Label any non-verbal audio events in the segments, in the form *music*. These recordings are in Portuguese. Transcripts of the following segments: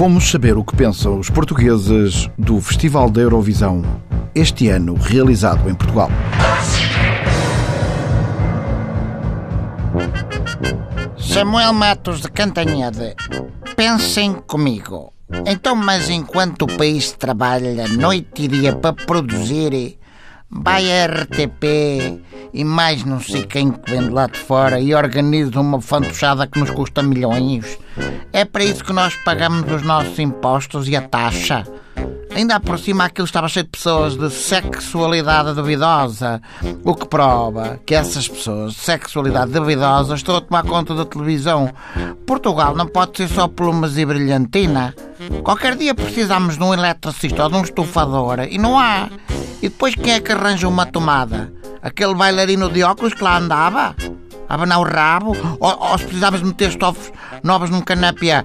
Fomos saber o que pensam os portugueses do Festival da Eurovisão, este ano realizado em Portugal. Samuel Matos de Cantanhede, pensem comigo. Então, mas enquanto o país trabalha noite e dia para produzir, vai a RTP e mais não sei quem que de lá de fora e organiza uma fantochada que nos custa milhões. É para isso que nós pagamos os nossos impostos e a taxa. Ainda por cima aquilo estava cheio de pessoas de sexualidade duvidosa, o que prova que essas pessoas de sexualidade duvidosa estão a tomar conta da televisão. Portugal não pode ser só plumas e brilhantina. Qualquer dia precisamos de um eletricista ou de um estufador e não há. E depois quem é que arranja uma tomada? Aquele bailarino de óculos que lá andava? A abanar o rabo? Ou, ou se precisávamos meter estofos novos num canapié?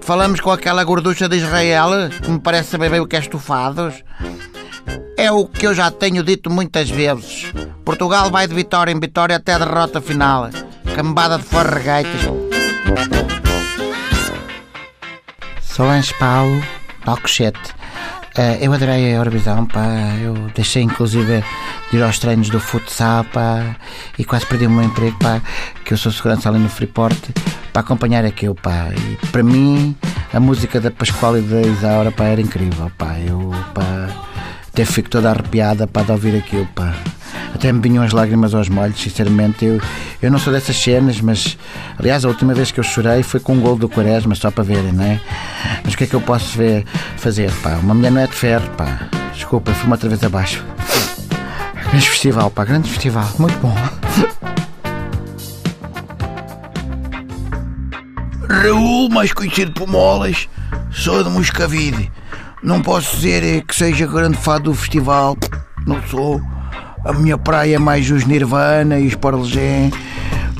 Falamos com aquela gorducha de Israel, que me parece saber bem o que é estufados. É o que eu já tenho dito muitas vezes. Portugal vai de vitória em vitória até a derrota final. Cambada de forregaitas. Solange Paulo, Alcochete. Uh, eu adorei a Eurovisão, pá. Eu deixei inclusive de ir aos treinos do futsal, pá. E quase perdi o meu emprego, pá. Que eu sou segurança ali no Freeport para acompanhar aquilo, pá. E para mim, a música da Pascoal e da Isaura, pá, era incrível, pá. Eu, pá, até fico toda arrepiada, pá, de ouvir aquilo, pá. Até me vinham as lágrimas aos molhos, sinceramente. Eu, eu não sou dessas cenas, mas aliás, a última vez que eu chorei foi com um gol do Quaresma, só para verem, não é? Mas o que é que eu posso ver, fazer, pá? Uma mulher não é de ferro, pá. Desculpa, fui-me outra vez abaixo. Grande festival, pá, grande festival, muito bom. Raul, mais conhecido por Molas, sou de Moscavide. Não posso dizer que seja grande fã do festival, não sou. A minha praia é mais os Nirvana e os Pearl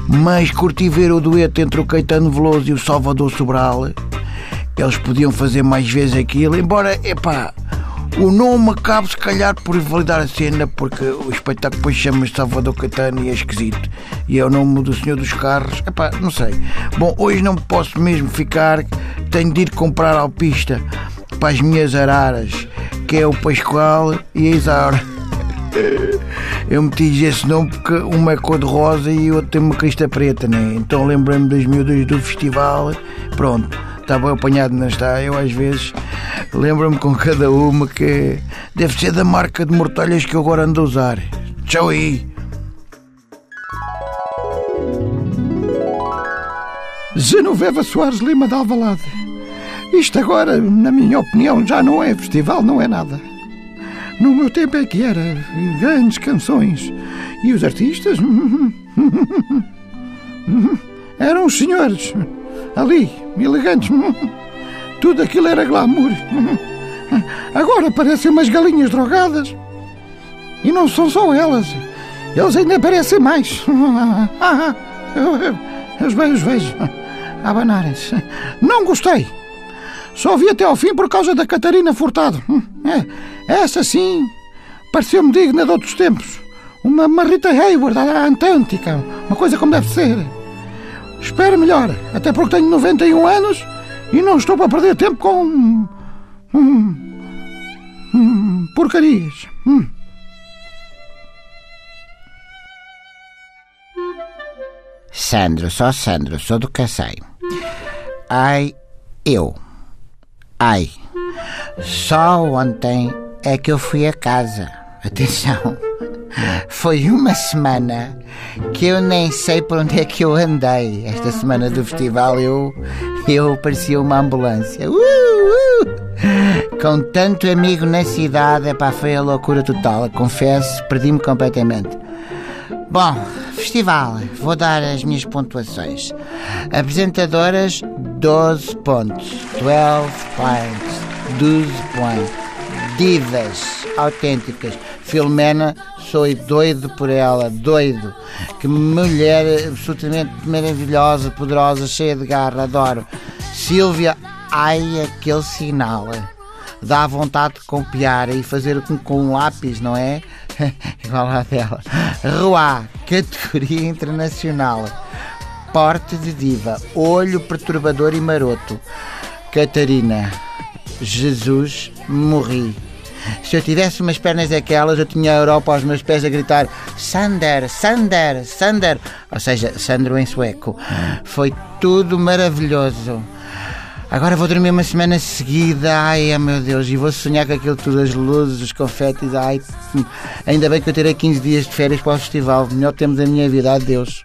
mas curti ver o dueto entre o Caetano Veloso e o Salvador Sobral. Eles podiam fazer mais vezes aquilo, embora, epá, o nome acaba se calhar por validar a cena, porque o espetáculo depois chama-se Salvador Caetano e é esquisito. E é o nome do Senhor dos Carros. Epá, não sei. Bom, hoje não posso mesmo ficar, tenho de ir comprar alpista para as minhas araras, que é o Pascoal e a Isaura. Eu meti esse nome porque uma é cor-de-rosa e o outro tem uma crista preta, né? Então lembrei-me das miúdas do festival. Pronto, estava apanhado na está. Eu às vezes lembro-me com cada uma que deve ser da marca de mortalhas que eu agora ando a usar. Tchau aí. Genoveva Soares Lima de Alvalade. Isto agora, na minha opinião, já não é festival, não é nada. No meu tempo é que era grandes canções. E os artistas eram os senhores ali, elegantes. Tudo aquilo era glamour. Agora parecem umas galinhas drogadas. E não são só elas. Eles ainda parecem mais. Eu, os vejo, os vejo abanarem-se. Não gostei. Só vi até ao fim por causa da Catarina Furtado. É, essa sim pareceu-me digna de outros tempos. Uma, uma Rita Hayward à Antântica. Uma coisa como deve ser. Espero melhor, até porque tenho 91 anos e não estou para perder tempo com. Hum, hum, porcarias. Hum. Sandro, só Sandro, sou do Cacém. Ai, eu. Ai, só ontem é que eu fui a casa. *laughs* Atenção, foi uma semana que eu nem sei por onde é que eu andei. Esta semana do festival eu, eu parecia uma ambulância. Uh, uh. Com tanto amigo na cidade, epá, foi a loucura total. Confesso, perdi-me completamente. Bom, festival, vou dar as minhas pontuações. Apresentadoras, 12 pontos. 12 points. 12 points. Divas autênticas. Filomena, sou doido por ela, doido. Que mulher absolutamente maravilhosa, poderosa, cheia de garra, adoro. Silvia, ai aquele sinal. Dá vontade de copiar e fazer com, com um lápis, não é? *laughs* Igual a dela. Roá, categoria internacional. Porte de diva, olho perturbador e maroto. Catarina, Jesus, morri. Se eu tivesse umas pernas daquelas, eu tinha a Europa aos meus pés a gritar Sander, Sander, Sander. Ou seja, Sandro em sueco. Foi tudo maravilhoso. Agora vou dormir uma semana seguida. Ai, meu Deus, e vou sonhar com aquilo tudo, as luzes, os confetes. Ai, ainda bem que eu terei 15 dias de férias para o festival. Melhor temos a minha vida. Adeus.